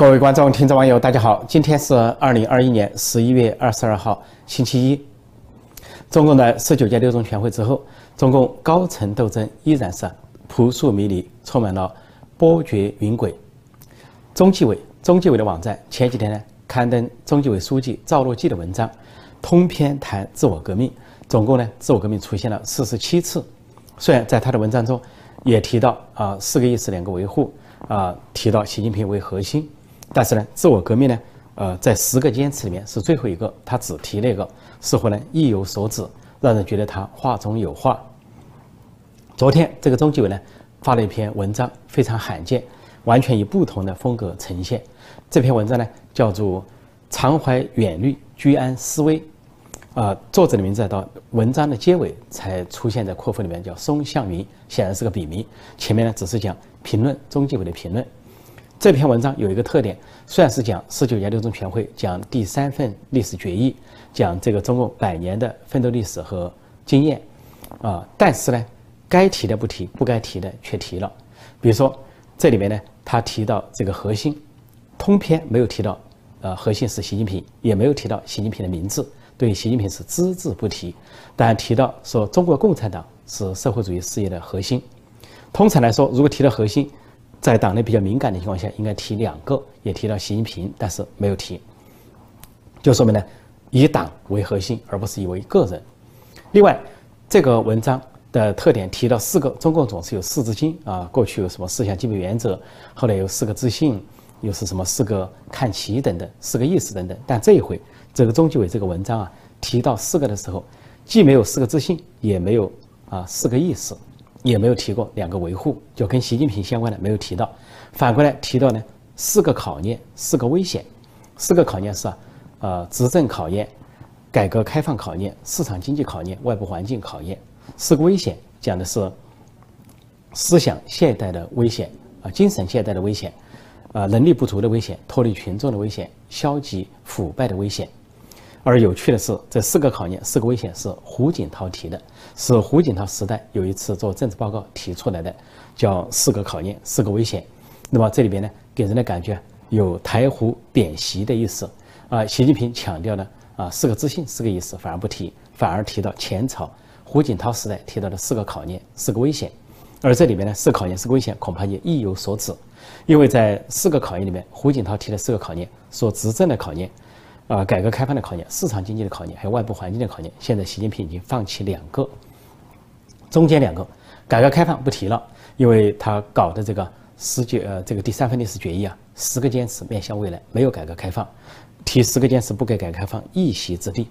各位观众、听众、网友，大家好！今天是二零二一年十一月二十二号，星期一。中共的十九届六中全会之后，中共高层斗争依然是扑朔迷离，充满了波谲云诡。中纪委、中纪委的网站前几天呢，刊登中纪委书记赵乐际的文章，通篇谈自我革命，总共呢，自我革命出现了四十七次。虽然在他的文章中也提到啊，四个意识、两个维护啊，提到习近平为核心。但是呢，自我革命呢，呃，在十个坚持里面是最后一个，他只提那个，似乎呢意有所指，让人觉得他话中有话。昨天这个中纪委呢发了一篇文章，非常罕见，完全以不同的风格呈现。这篇文章呢叫做“常怀远虑，居安思危”，啊，作者的名字到文章的结尾才出现在括弧里面，叫松向云，显然是个笔名。前面呢只是讲评论中纪委的评论。这篇文章有一个特点，虽然是讲十九届六中全会，讲第三份历史决议，讲这个中共百年的奋斗历史和经验，啊，但是呢，该提的不提，不该提的却提了。比如说，这里面呢，他提到这个核心，通篇没有提到，呃，核心是习近平，也没有提到习近平的名字，对习近平是只字不提，但提到说中国共产党是社会主义事业的核心。通常来说，如果提到核心，在党内比较敏感的情况下，应该提两个，也提到习近平，但是没有提，就说明呢，以党为核心，而不是以为个人。另外，这个文章的特点提到四个，中共总是有四字经啊，过去有什么四项基本原则，后来有四个自信，又是什么四个看齐等等，四个意思等等。但这一回，这个中纪委这个文章啊，提到四个的时候，既没有四个自信，也没有啊四个意思。也没有提过两个维护，就跟习近平相关的没有提到。反过来提到呢，四个考验，四个危险。四个考验是啊，呃，执政考验、改革开放考验、市场经济考验、外部环境考验。四个危险讲的是思想懈怠的危险啊，精神懈怠的危险，啊，能力不足的危险，脱离群众的危险，消极腐败的危险。而有趣的是，这四个考验、四个危险是胡锦涛提的，是胡锦涛时代有一次做政治报告提出来的，叫四个考验、四个危险。那么这里边呢，给人的感觉有台湖贬习的意思啊。习近平强调呢啊，四个自信、四个意思反而不提，反而提到前朝胡锦涛时代提到的四个考验、四个危险。而这里面呢，四个考验、四个危险恐怕也意有所指，因为在四个考验里面，胡锦涛提的四个考验，所执政的考验。啊，改革开放的考验、市场经济的考验，还有外部环境的考验，现在习近平已经放弃两个，中间两个，改革开放不提了，因为他搞的这个十九呃这个第三份历史决议啊，十个坚持面向未来，没有改革开放，提十个坚持不给改革开放一席之地，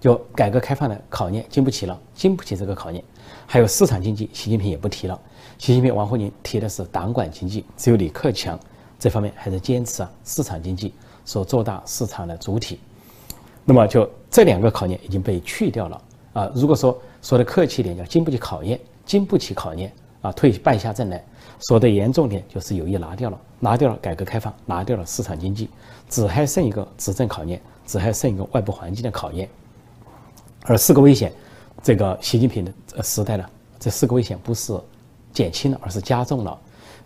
就改革开放的考验经不起了，经不起这个考验，还有市场经济，习近平也不提了，习近平、王沪宁提的是党管经济，只有李克强这方面还在坚持啊市场经济。所做大市场的主体，那么就这两个考验已经被去掉了啊。如果说说的客气一点，叫经不起考验，经不起考验啊，退败下阵来。说的严重点，就是有意拿掉了，拿掉了改革开放，拿掉了市场经济，只还剩一个执政考验，只还剩一个外部环境的考验。而四个危险，这个习近平的时代呢，这四个危险不是减轻了，而是加重了。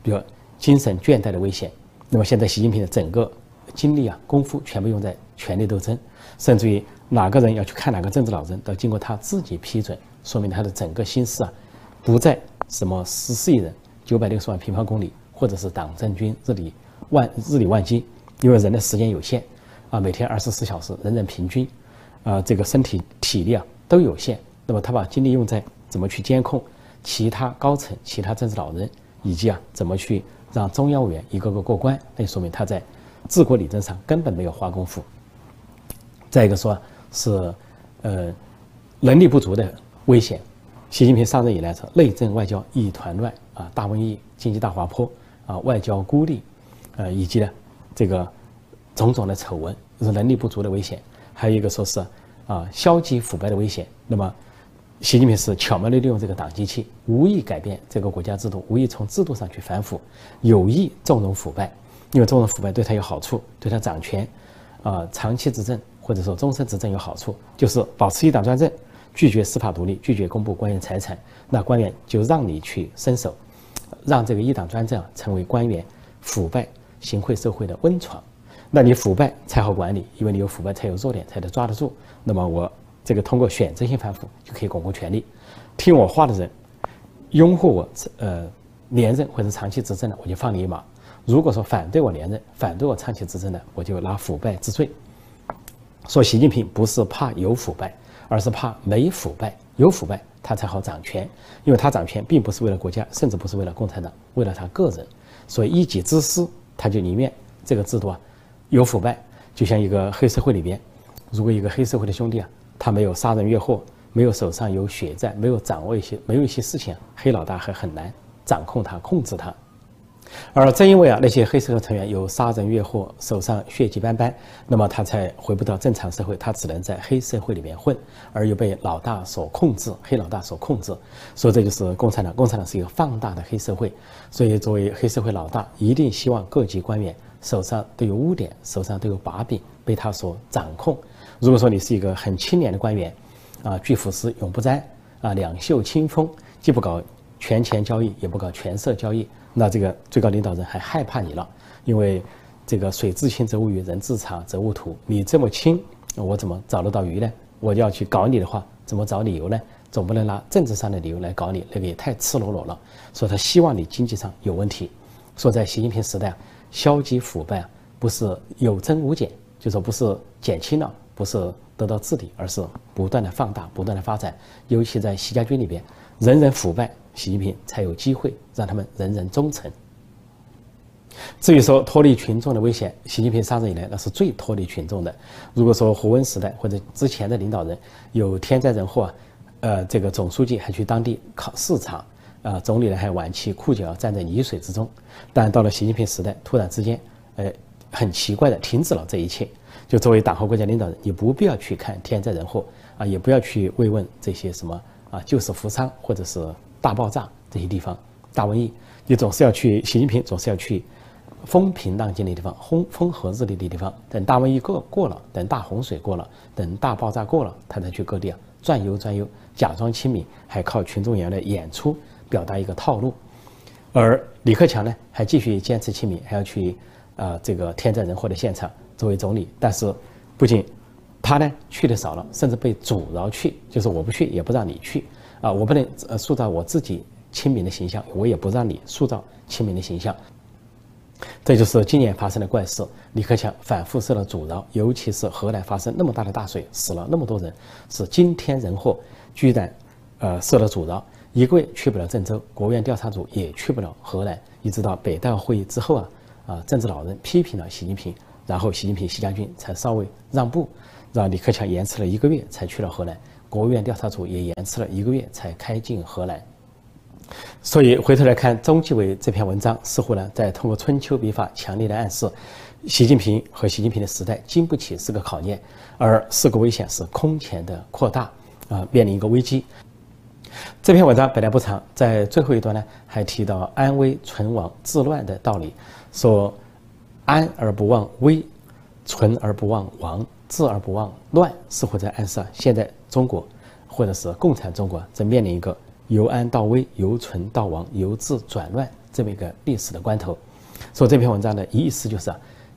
比如精神倦怠的危险，那么现在习近平的整个。精力啊，功夫全部用在权力斗争，甚至于哪个人要去看哪个政治老人，都经过他自己批准，说明他的整个心思啊，不在什么十四亿人、九百六十万平方公里，或者是党政军日理万日理万机，因为人的时间有限啊，每天二十四小时，人人平均啊，这个身体体力啊都有限，那么他把精力用在怎么去监控其他高层、其他政治老人，以及啊怎么去让中央委员一个个过关，那就说明他在。治国理政上根本没有花功夫。再一个说，是，呃，能力不足的危险。习近平上任以来，是内政外交一团乱啊，大瘟疫、经济大滑坡啊，外交孤立，呃，以及呢，这个种种的丑闻，是能力不足的危险。还有一个说是啊，消极腐败的危险。那么，习近平是巧妙地利用这个党机器，无意改变这个国家制度，无意从制度上去反腐，有意纵容腐败。因为这种腐败对他有好处，对他掌权，啊，长期执政或者说终身执政有好处，就是保持一党专政，拒绝司法独立，拒绝公布官员财产，那官员就让你去伸手，让这个一党专政成为官员腐败、行贿受贿的温床。那你腐败才好管理，因为你有腐败才有弱点，才能抓得住。那么我这个通过选择性反腐就可以巩固权力。听我话的人，拥护我呃连任或者长期执政的，我就放你一马。如果说反对我连任、反对我长期执政的，我就拿腐败治罪。说习近平不是怕有腐败，而是怕没腐败。有腐败他才好掌权，因为他掌权并不是为了国家，甚至不是为了共产党，为了他个人。所以一己之私，他就宁愿这个制度啊有腐败。就像一个黑社会里边，如果一个黑社会的兄弟啊，他没有杀人越货，没有手上有血债，没有掌握一些没有一些事情，黑老大还很难掌控他、控制他。而正因为啊那些黑社会成员有杀人越货，手上血迹斑斑，那么他才回不到正常社会，他只能在黑社会里面混，而又被老大所控制，黑老大所控制。所以这就是共产党，共产党是一个放大的黑社会。所以作为黑社会老大，一定希望各级官员手上都有污点，手上都有把柄，被他所掌控。如果说你是一个很清廉的官员，啊，拒腐蚀，永不沾，啊，两袖清风，既不搞权钱交易，也不搞权色交易。那这个最高领导人还害怕你了，因为这个水至清则无鱼，人至察则无徒。你这么清，我怎么找得到鱼呢？我要去搞你的话，怎么找理由呢？总不能拿政治上的理由来搞你，那个也太赤裸裸了。所以他希望你经济上有问题。说在习近平时代，消极腐败啊，不是有增无减，就说不是减轻了，不是得到治理，而是不断的放大，不断的发展。尤其在习家军里边，人人腐败。习近平才有机会让他们人人忠诚。至于说脱离群众的危险，习近平上任以来那是最脱离群众的。如果说胡温时代或者之前的领导人有天灾人祸啊，呃，这个总书记还去当地考视察，啊，总理呢还挽起裤脚站在泥水之中。但到了习近平时代，突然之间，呃，很奇怪的停止了这一切。就作为党和国家领导人，你不必要去看天灾人祸啊，也不要去慰问这些什么啊救死扶伤或者是。大爆炸这些地方，大瘟疫，你总是要去。习近平总是要去风平浪静的地方，风风和日丽的地方。等大瘟疫过过了，等大洪水过了，等大爆炸过了，他才去各地啊转悠转悠，假装亲民，还靠群众演员的演出表达一个套路。而李克强呢，还继续坚持亲民，还要去啊这个天灾人祸的现场作为总理。但是不仅他呢去的少了，甚至被阻挠去，就是我不去也不让你去。啊，我不能呃塑造我自己亲民的形象，我也不让你塑造亲民的形象。这就是今年发生的怪事。李克强反复受到阻挠，尤其是河南发生那么大的大水，死了那么多人，是惊天人祸，居然呃受到阻挠，一个月去不了郑州，国务院调查组也去不了河南，一直到北戴会议之后啊啊，政治老人批评了习近平，然后习近平、习将军才稍微让步，让李克强延迟了一个月才去了河南。国务院调查组也延迟了一个月才开进河南，所以回头来看中纪委这篇文章，似乎呢在通过春秋笔法强烈的暗示，习近平和习近平的时代经不起四个考验，而四个危险是空前的扩大啊，面临一个危机。这篇文章本来不长，在最后一段呢还提到安危存亡治乱的道理，说安而不忘危，存而不忘亡。治而不忘乱，似乎在暗示，现在中国，或者是共产中国正面临一个由安到危、由存到亡、由治转乱这么一个历史的关头。所以这篇文章的意思就是，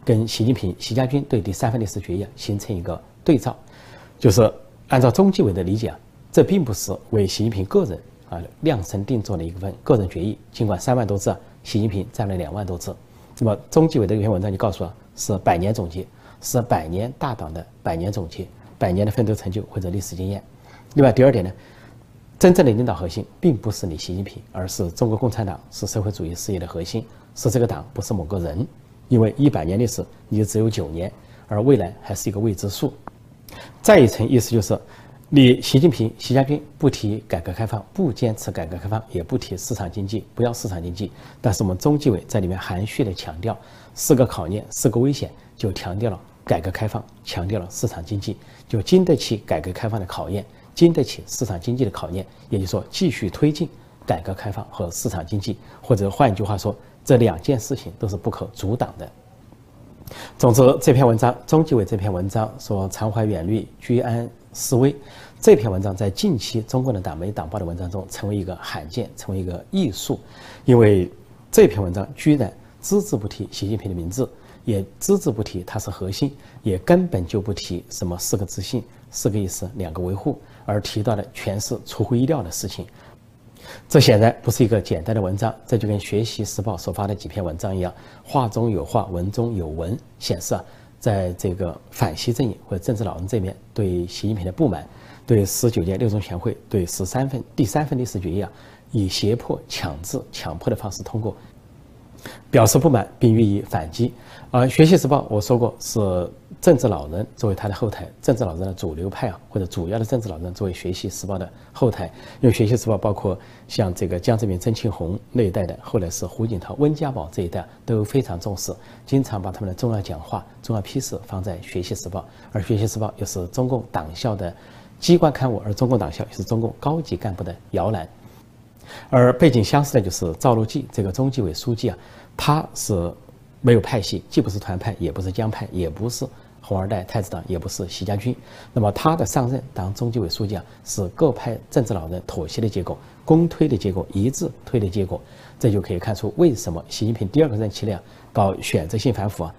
跟习近平、习家军对第三份历史决议形成一个对照，就是按照中纪委的理解啊，这并不是为习近平个人啊量身定做的一份个人决议。尽管三万多字，习近平占了两万多字，那么中纪委的这篇文章就告诉啊，是百年总结。是百年大党的百年总结，百年的奋斗成就或者历史经验。另外，第二点呢，真正的领导核心并不是你习近平，而是中国共产党，是社会主义事业的核心，是这个党，不是某个人。因为一百年历史你就只有九年，而未来还是一个未知数。再一层意思就是，你习近平、习家军不提改革开放，不坚持改革开放，也不提市场经济，不要市场经济。但是我们中纪委在里面含蓄的强调四个考验，四个危险。就强调了改革开放，强调了市场经济，就经得起改革开放的考验，经得起市场经济的考验。也就是说，继续推进改革开放和市场经济，或者换一句话说，这两件事情都是不可阻挡的。总之，这篇文章，中纪委这篇文章说“常怀远虑，居安思危”，这篇文章在近期中共的党媒党报的文章中成为一个罕见，成为一个艺术，因为这篇文章居然。只字不提习近平的名字，也只字不提它是核心，也根本就不提什么四个自信、四个意思、两个维护，而提到的全是出乎意料的事情。这显然不是一个简单的文章，这就跟《学习时报》所发的几篇文章一样，话中有话，文中有文，显示啊，在这个反西阵营或政治老人这边对习近平的不满，对十九届六中全会对十三份第三份历史决议啊，以胁迫、强制、强迫的方式通过，表示不满并予以反击。而《学习时报》我说过是。政治老人作为他的后台，政治老人的主流派啊，或者主要的政治老人作为《学习时报》的后台，因为《学习时报》包括像这个江泽民、曾庆红那一代的，后来是胡锦涛、温家宝这一代都非常重视，经常把他们的重要讲话、重要批示放在《学习时报》，而《学习时报》又是中共党校的机关刊物，而中共党校又是中共高级干部的摇篮。而背景相似的就是赵乐际这个中纪委书记啊，他是没有派系，既不是团派，也不是江派，也不是。红二代、太子党也不是习家军，那么他的上任当中纪委书记啊，是各派政治老人妥协的结果，公推的结果，一致推的结果，这就可以看出为什么习近平第二个任期呢搞选择性反腐啊，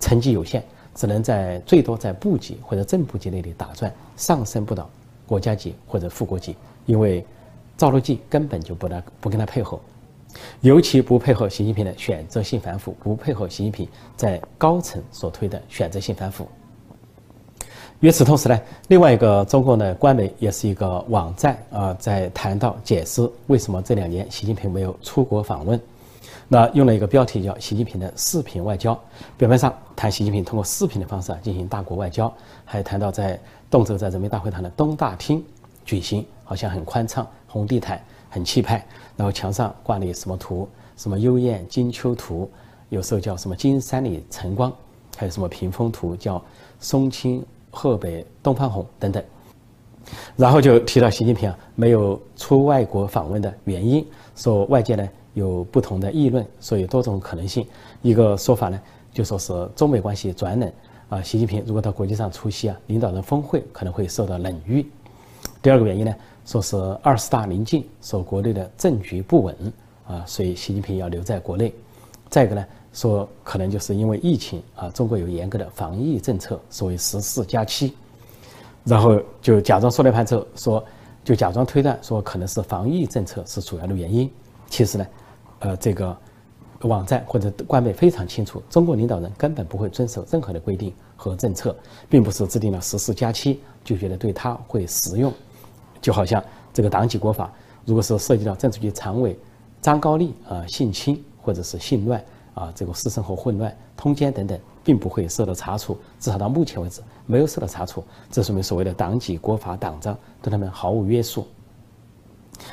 成绩有限，只能在最多在部级或者正部级那里打转，上升不到国家级或者副国级，因为赵乐际根本就不来不跟他配合。尤其不配合习近平的选择性反腐，不配合习近平在高层所推的选择性反腐。与此同时呢，另外一个中国的官媒也是一个网站啊，在谈到解释为什么这两年习近平没有出国访问，那用了一个标题叫“习近平的视频外交”。表面上谈习近平通过视频的方式啊进行大国外交，还谈到在动辄在人民大会堂的东大厅举行，好像很宽敞，红地毯。很气派，然后墙上挂了什么图？什么幽燕金秋图，有时候叫什么金山里晨光，还有什么屏风图，叫松青鹤北东方红等等。然后就提到习近平啊没有出外国访问的原因，说外界呢有不同的议论，说有多种可能性。一个说法呢就说是中美关系转冷啊，习近平如果到国际上出席啊领导人峰会可能会受到冷遇。第二个原因呢？说是二十大临近，说国内的政局不稳啊，所以习近平要留在国内。再一个呢，说可能就是因为疫情啊，中国有严格的防疫政策，所谓十四加七，然后就假装说了一盘之后，说就假装推断说可能是防疫政策是主要的原因。其实呢，呃，这个网站或者官媒非常清楚，中国领导人根本不会遵守任何的规定和政策，并不是制定了十四加七就觉得对他会实用。就好像这个党纪国法，如果是涉及到政治局常委张高丽啊性侵或者是性乱啊这个私生活混乱、通奸等等，并不会受到查处，至少到目前为止没有受到查处，这说明所谓的党纪国法党章对他们毫无约束。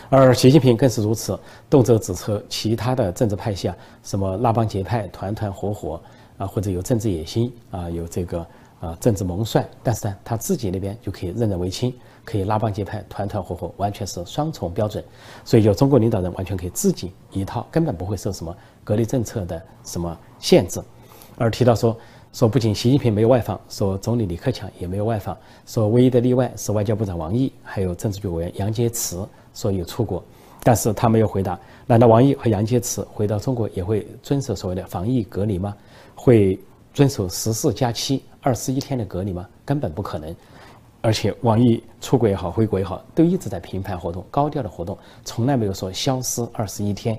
而习近平更是如此，动辄指责其他的政治派系啊，什么拉帮结派、团团伙伙啊，或者有政治野心啊，有这个啊政治谋算，但是呢，他自己那边就可以任人唯亲。可以拉帮结派、团团伙伙，完全是双重标准，所以就中国领导人完全可以自己一套，根本不会受什么隔离政策的什么限制。而提到说说，不仅习近平没有外访，说总理李克强也没有外访，说唯一的例外是外交部长王毅，还有政治局委员杨洁篪说有出国，但是他没有回答，难道王毅和杨洁篪回到中国也会遵守所谓的防疫隔离吗？会遵守十四加七二十一天的隔离吗？根本不可能。而且网易出国也好，回国也好，都一直在频繁活动、高调的活动，从来没有说消失二十一天。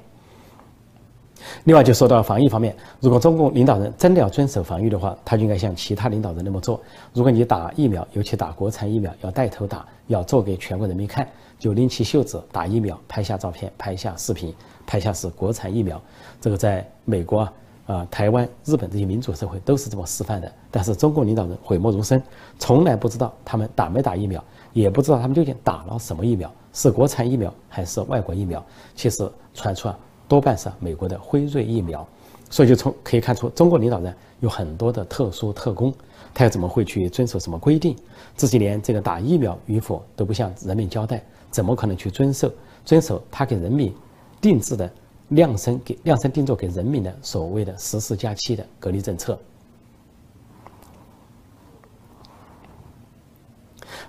另外，就说到防疫方面，如果中共领导人真的要遵守防疫的话，他就应该像其他领导人那么做。如果你打疫苗，尤其打国产疫苗，要带头打，要做给全国人民看，就拎起袖子打疫苗，拍下照片，拍下视频，拍下是国产疫苗。这个在美国啊。啊，台湾、日本这些民主社会都是这么示范的，但是中国领导人讳莫如深，从来不知道他们打没打疫苗，也不知道他们究竟打了什么疫苗，是国产疫苗还是外国疫苗。其实传出啊，多半是美国的辉瑞疫苗。所以就从可以看出，中国领导人有很多的特殊特工，他又怎么会去遵守什么规定？自己连这个打疫苗与否都不向人民交代，怎么可能去遵守遵守他给人民定制的？量身给量身定做给人民的所谓的十四加七的隔离政策，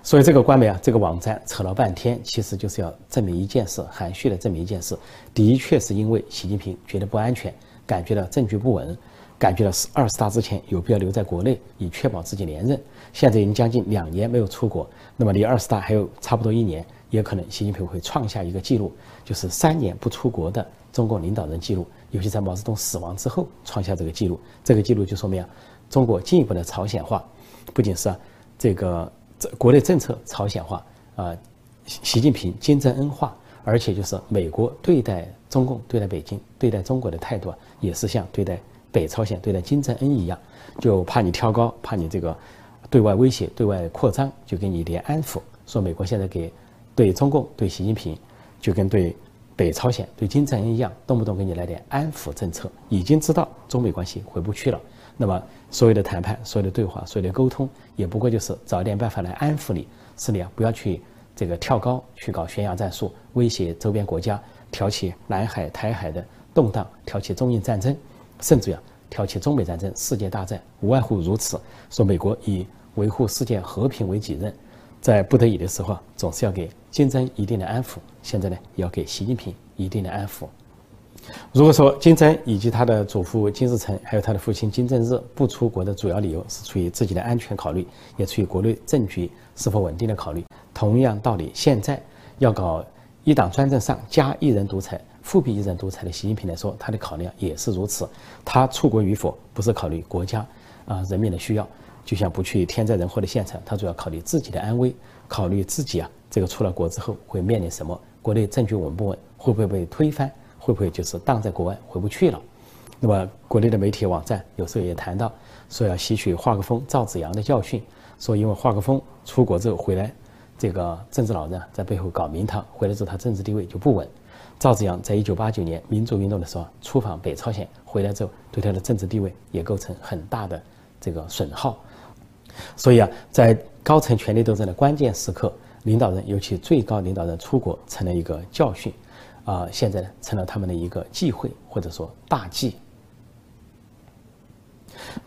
所以这个官媒啊，这个网站扯了半天，其实就是要证明一件事，含蓄的证明一件事，的确是因为习近平觉得不安全，感觉到政局不稳，感觉到是二十大之前有必要留在国内，以确保自己连任。现在已经将近两年没有出国，那么离二十大还有差不多一年，也可能习近平会创下一个记录，就是三年不出国的中国领导人记录，尤其在毛泽东死亡之后创下这个记录。这个记录就说明啊，中国进一步的朝鲜化，不仅是这个国内政策朝鲜化啊，习近平金正恩化，而且就是美国对待中共、对待北京、对待中国的态度，也是像对待北朝鲜、对待金正恩一样，就怕你挑高，怕你这个。对外威胁、对外扩张，就给你连安抚，说美国现在给对中共、对习近平，就跟对北朝鲜、对金正恩一样，动不动给你来点安抚政策。已经知道中美关系回不去了，那么所有的谈判、所有的对话、所有的沟通，也不过就是找一点办法来安抚你，是你啊，不要去这个跳高，去搞悬崖战术，威胁周边国家，挑起南海、台海的动荡，挑起中印战争，甚至啊，挑起中美战争、世界大战，无外乎如此。说美国以维护世界和平为己任，在不得已的时候，总是要给金正一定的安抚。现在呢，也要给习近平一定的安抚。如果说金正以及他的祖父金日成，还有他的父亲金正日不出国的主要理由是出于自己的安全考虑，也出于国内政局是否稳定的考虑。同样道理，现在要搞一党专政上加一人独裁、复辟一人独裁的习近平来说，他的考量也是如此。他出国与否，不是考虑国家啊人民的需要。就像不去天灾人祸的现场，他主要考虑自己的安危，考虑自己啊，这个出了国之后会面临什么？国内政局稳不稳？会不会被推翻？会不会就是荡在国外回不去了？那么国内的媒体网站有时候也谈到，说要吸取华国锋、赵紫阳的教训，说因为华国锋出国之后回来，这个政治老人在背后搞名堂，回来之后他政治地位就不稳。赵紫阳在一九八九年民主运动的时候出访北朝鲜，回来之后对他的政治地位也构成很大的这个损耗。所以啊，在高层权力斗争的关键时刻，领导人尤其最高领导人出国成了一个教训，啊，现在呢成了他们的一个忌讳或者说大忌。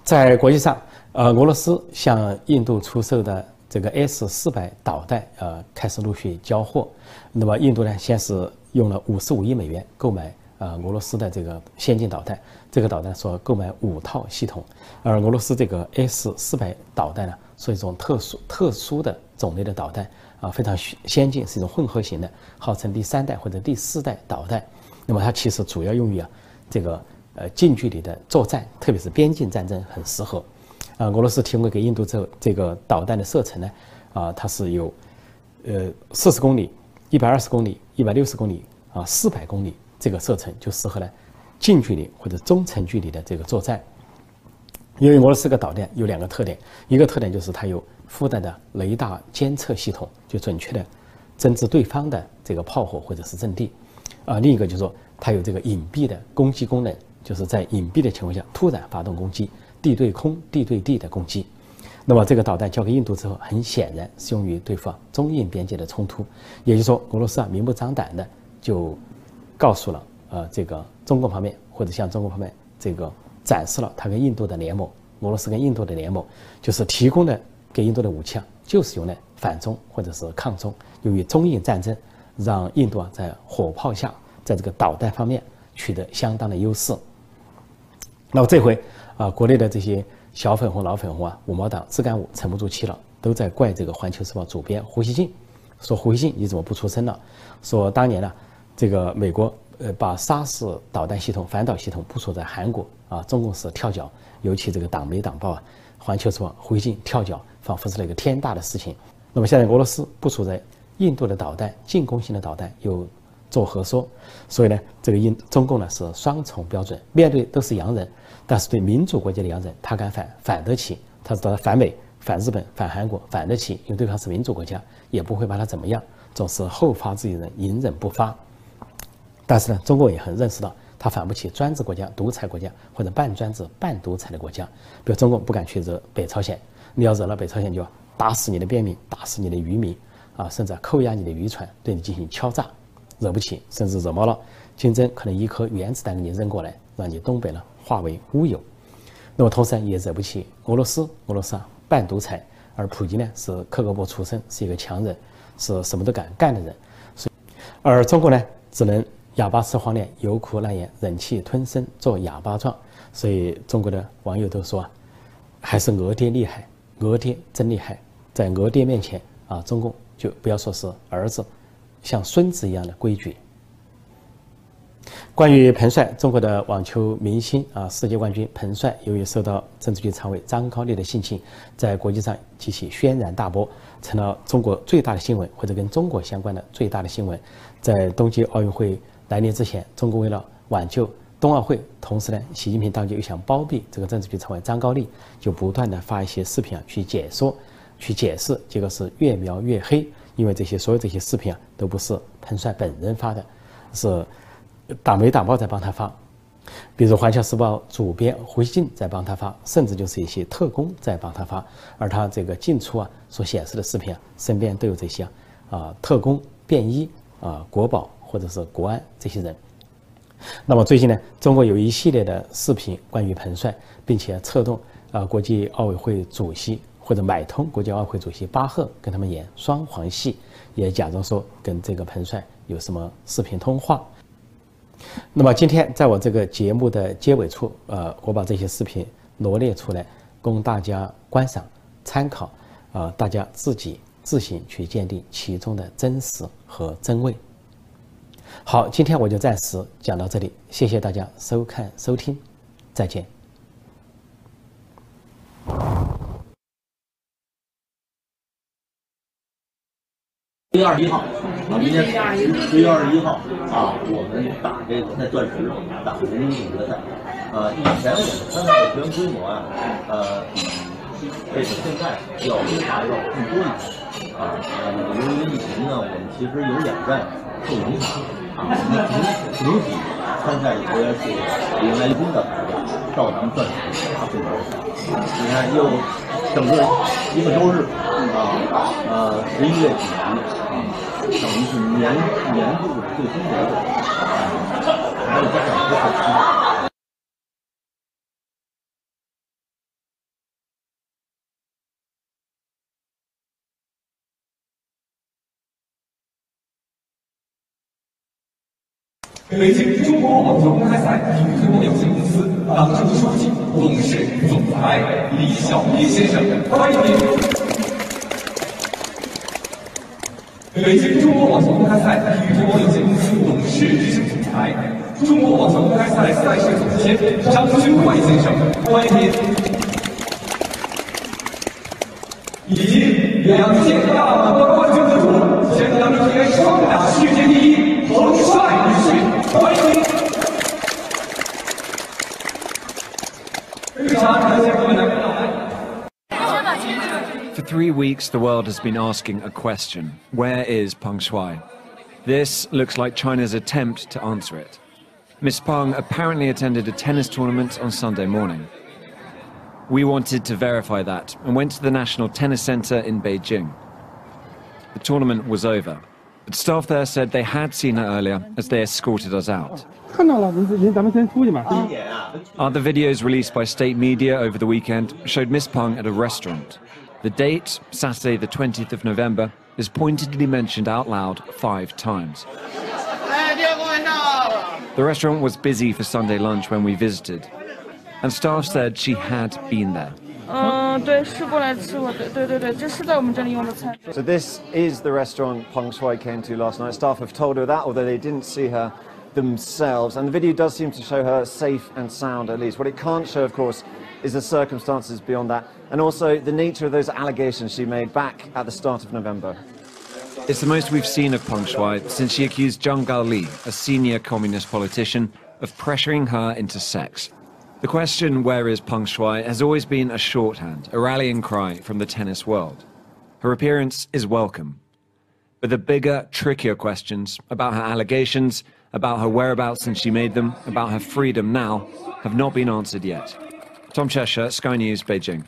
在国际上，呃，俄罗斯向印度出售的这个 S 四百导弹，呃，开始陆续交货。那么印度呢，先是用了五十五亿美元购买。啊，俄罗斯的这个先进导弹，这个导弹说购买五套系统，而俄罗斯这个 S 四百导弹呢，是一种特殊特殊的种类的导弹啊，非常先进，是一种混合型的，号称第三代或者第四代导弹。那么它其实主要用于啊，这个呃近距离的作战，特别是边境战争很适合。啊，俄罗斯提供给印度这这个导弹的射程呢，啊，它是有呃四十公里、一百二十公里、一百六十公里啊、四百公里。这个射程就适合呢近距离或者中程距离的这个作战。因为俄罗斯个导弹有两个特点，一个特点就是它有附带的雷达监测系统，就准确的侦知对方的这个炮火或者是阵地。啊，另一个就是说它有这个隐蔽的攻击功能，就是在隐蔽的情况下突然发动攻击，地对空、地对地的攻击。那么这个导弹交给印度之后，很显然是用于对付中印边界的冲突。也就是说，俄罗斯啊明目张胆的就。告诉了呃这个中国方面，或者向中国方面这个展示了他跟印度的联盟，俄罗斯跟印度的联盟，就是提供的给印度的武器啊，就是用来反中或者是抗中。由于中印战争，让印度啊在火炮下，在这个导弹方面取得相当的优势。那么这回啊，国内的这些小粉红、老粉红啊，五毛党、自干五沉不住气了，都在怪这个《环球时报》主编胡锡进，说胡锡进你怎么不出声了？说当年呢。这个美国呃把沙士导弹系统反导系统部署在韩国啊，中共是跳脚，尤其这个党媒党报啊，《环球时报》回敬跳脚，仿佛是那个天大的事情。那么现在俄罗斯部署在印度的导弹进攻性的导弹又做核说，所以呢，这个印中共呢是双重标准，面对都是洋人，但是对民主国家的洋人，他敢反反得起，他知道他反美、反日本、反韩国反得起，因为对方是民主国家，也不会把他怎么样，总是后发制人，隐忍不发。但是呢，中国也很认识到，他反不起专制国家、独裁国家或者半专制、半独裁的国家。比如中国不敢去惹北朝鲜，你要惹了北朝鲜，就要打死你的便民，打死你的渔民，啊，甚至扣押你的渔船，对你进行敲诈，惹不起，甚至惹毛了，金正可能一颗原子弹给你扔过来，让你东北呢化为乌有。那么同时也惹不起俄罗斯，俄罗斯啊半独裁，而普京呢是克格勃出身，是一个强人，是什么都敢干的人，所以而中国呢只能。哑巴吃黄连，有苦难言，忍气吞声做哑巴状。所以中国的网友都说啊，还是俄爹厉害，俄爹真厉害。在俄爹面前啊，中共就不要说是儿子，像孙子一样的规矩。关于彭帅，中国的网球明星啊，世界冠军彭帅，由于受到政治局常委张高丽的性侵，在国际上激起轩然大波，成了中国最大的新闻，或者跟中国相关的最大的新闻。在冬季奥运会来临之前，中国为了挽救冬奥会，同时呢，习近平当局又想包庇这个政治局常委张高丽，就不断的发一些视频啊，去解说、去解释，结果是越描越黑。因为这些所有这些视频啊，都不是彭帅本人发的，是。打没打报在帮他发，比如《环球时报》主编胡锡进在帮他发，甚至就是一些特工在帮他发。而他这个进出啊所显示的视频啊，身边都有这些啊特工、便衣啊、国宝或者是国安这些人。那么最近呢，中国有一系列的视频关于彭帅，并且策动啊国际奥委会主席或者买通国际奥委会主席巴赫跟他们演双簧戏，也假装说跟这个彭帅有什么视频通话。那么今天在我这个节目的结尾处，呃，我把这些视频罗列出来，供大家观赏、参考，啊，大家自己自行去鉴定其中的真实和真伪。好，今天我就暂时讲到这里，谢谢大家收看收听，再见。十月二十一号，啊，明天十月二十一号啊，我们打这个在钻石打人民总决赛。呃，以前我们参赛的球员规模啊，呃，比这个现在要大要更多一些。啊，呃，由于疫情呢，我们其实有两站受影响。啊，我们整整体参赛球员是李来军的到咱们钻石打总决赛。你看，又整个一个周日啊，呃，十一月底。等于是年年度最终结果，还有加上这个。北京中国网球公开赛体育推广有限公司党政书记、董事总裁李小斌先生，欢迎您。北京中国网球公开赛体育推广有限公司董事、执行总裁、中国网球公开赛赛事总监张军怀先生，欢迎您！以及两届大满贯冠军得主、前两天双打世界第一彭帅 For three weeks, the world has been asking a question Where is Peng Shuai? This looks like China's attempt to answer it. Miss Peng apparently attended a tennis tournament on Sunday morning. We wanted to verify that and went to the National Tennis Center in Beijing. The tournament was over, but staff there said they had seen her earlier as they escorted us out. Other videos released by state media over the weekend showed Miss Peng at a restaurant. The date, Saturday the 20th of November, is pointedly mentioned out loud five times. The restaurant was busy for Sunday lunch when we visited, and staff said she had been there. So this is the restaurant Peng Shuai came to last night. Staff have told her that, although they didn't see her themselves. And the video does seem to show her safe and sound, at least. What it can't show, of course, is the circumstances beyond that, and also the nature of those allegations she made back at the start of November. It's the most we've seen of Peng Shuai since she accused Zhang Gaoli, a senior communist politician, of pressuring her into sex. The question, where is Peng Shuai, has always been a shorthand, a rallying cry from the tennis world. Her appearance is welcome. But the bigger, trickier questions about her allegations, about her whereabouts since she made them, about her freedom now, have not been answered yet. Tom Cheshire, Sky News, Beijing.